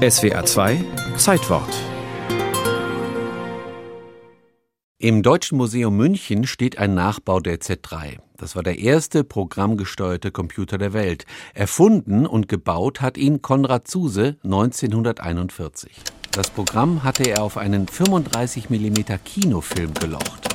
SWA 2 Zeitwort Im Deutschen Museum München steht ein Nachbau der Z3. Das war der erste programmgesteuerte Computer der Welt. Erfunden und gebaut hat ihn Konrad Zuse 1941. Das Programm hatte er auf einen 35 mm Kinofilm gelocht.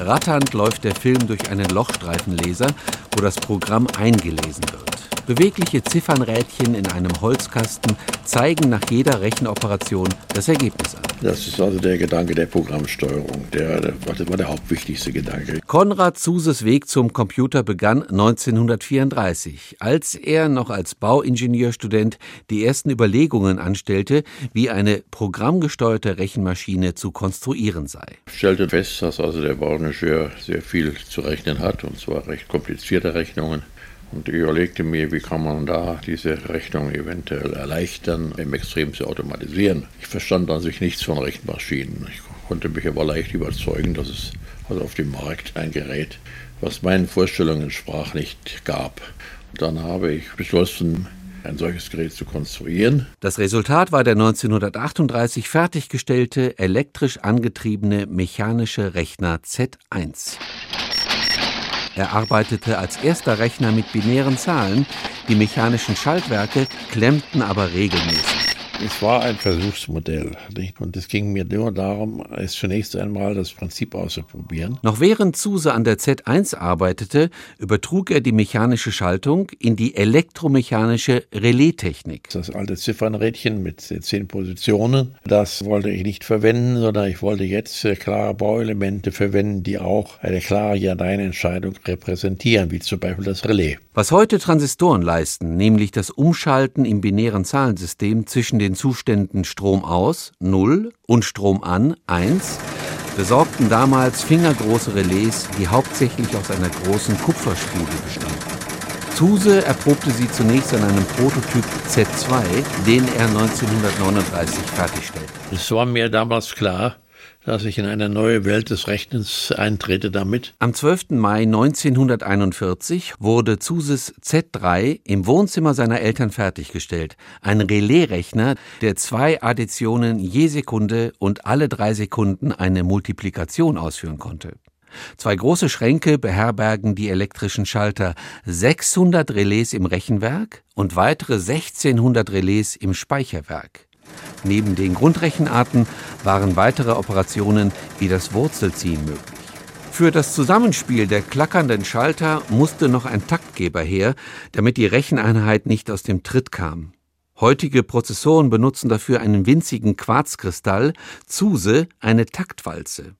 Ratternd läuft der Film durch einen Lochstreifenleser, wo das Programm eingelesen wird. Bewegliche Ziffernrädchen in einem Holzkasten zeigen nach jeder Rechenoperation das Ergebnis an. Das ist also der Gedanke der Programmsteuerung. Der, der, das war der hauptwichtigste Gedanke. Konrad Zuses Weg zum Computer begann 1934, als er noch als Bauingenieurstudent die ersten Überlegungen anstellte, wie eine programmgesteuerte Rechenmaschine zu konstruieren sei. Ich stellte fest, dass also der Bauingenieur sehr viel zu rechnen hat, und zwar recht komplizierte Rechnungen. Und ich überlegte mir, wie kann man da diese Rechnung eventuell erleichtern, im Extrem zu automatisieren. Ich verstand an sich nichts von Rechenmaschinen. Ich konnte mich aber leicht überzeugen, dass es also auf dem Markt ein Gerät, was meinen Vorstellungen entsprach, nicht gab. Dann habe ich beschlossen, ein solches Gerät zu konstruieren. Das Resultat war der 1938 fertiggestellte, elektrisch angetriebene mechanische Rechner Z1. Er arbeitete als erster Rechner mit binären Zahlen, die mechanischen Schaltwerke klemmten aber regelmäßig. Es war ein Versuchsmodell. Nicht? Und es ging mir nur darum, es zunächst einmal das Prinzip auszuprobieren. Noch während Zuse an der Z1 arbeitete, übertrug er die mechanische Schaltung in die elektromechanische Relaistechnik. Das alte Ziffernrädchen mit zehn Positionen, das wollte ich nicht verwenden, sondern ich wollte jetzt klare Bauelemente verwenden, die auch eine klare Ja-Nein-Entscheidung repräsentieren, wie zum Beispiel das Relais. Was heute Transistoren leisten, nämlich das Umschalten im binären Zahlensystem zwischen den den Zuständen Strom aus 0 und Strom an 1 besorgten damals fingergroße Relais, die hauptsächlich aus einer großen Kupferspule bestanden. Zuse erprobte sie zunächst an einem Prototyp Z2, den er 1939 fertigstellte. Es war mir damals klar, dass ich in eine neue Welt des Rechnens eintrete damit. Am 12. Mai 1941 wurde Zuses Z3 im Wohnzimmer seiner Eltern fertiggestellt. Ein Relaisrechner, der zwei Additionen je Sekunde und alle drei Sekunden eine Multiplikation ausführen konnte. Zwei große Schränke beherbergen die elektrischen Schalter, 600 Relais im Rechenwerk und weitere 1600 Relais im Speicherwerk. Neben den Grundrechenarten waren weitere Operationen wie das Wurzelziehen möglich. Für das Zusammenspiel der klackernden Schalter musste noch ein Taktgeber her, damit die Recheneinheit nicht aus dem Tritt kam. Heutige Prozessoren benutzen dafür einen winzigen Quarzkristall, Zuse eine Taktwalze.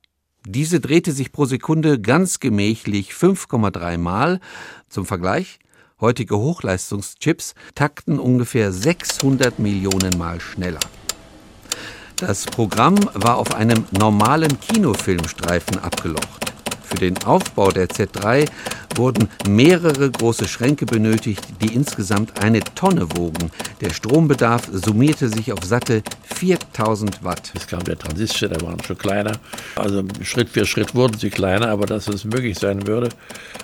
Diese drehte sich pro Sekunde ganz gemächlich 5,3 Mal. Zum Vergleich, heutige Hochleistungschips takten ungefähr 600 Millionen Mal schneller. Das Programm war auf einem normalen Kinofilmstreifen abgelocht. Für den Aufbau der Z3 wurden mehrere große Schränke benötigt, die insgesamt eine Tonne wogen. Der Strombedarf summierte sich auf satte 4000 Watt. Es kam der Transistor, der waren schon kleiner. Also Schritt für Schritt wurden sie kleiner, aber dass es möglich sein würde,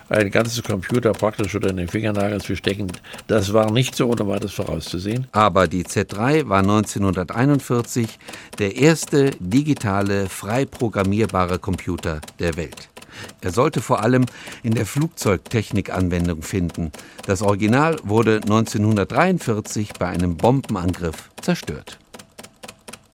ein ganzes Computer praktisch unter den Fingernagel zu stecken, das war nicht so ohne weiteres vorauszusehen. Aber die Z3 war 1941 der erste digitale, frei programmierbare Computer der Welt. Er sollte vor allem in der Flugzeugtechnik Anwendung finden. Das Original wurde 1943 bei einem Bombenangriff zerstört.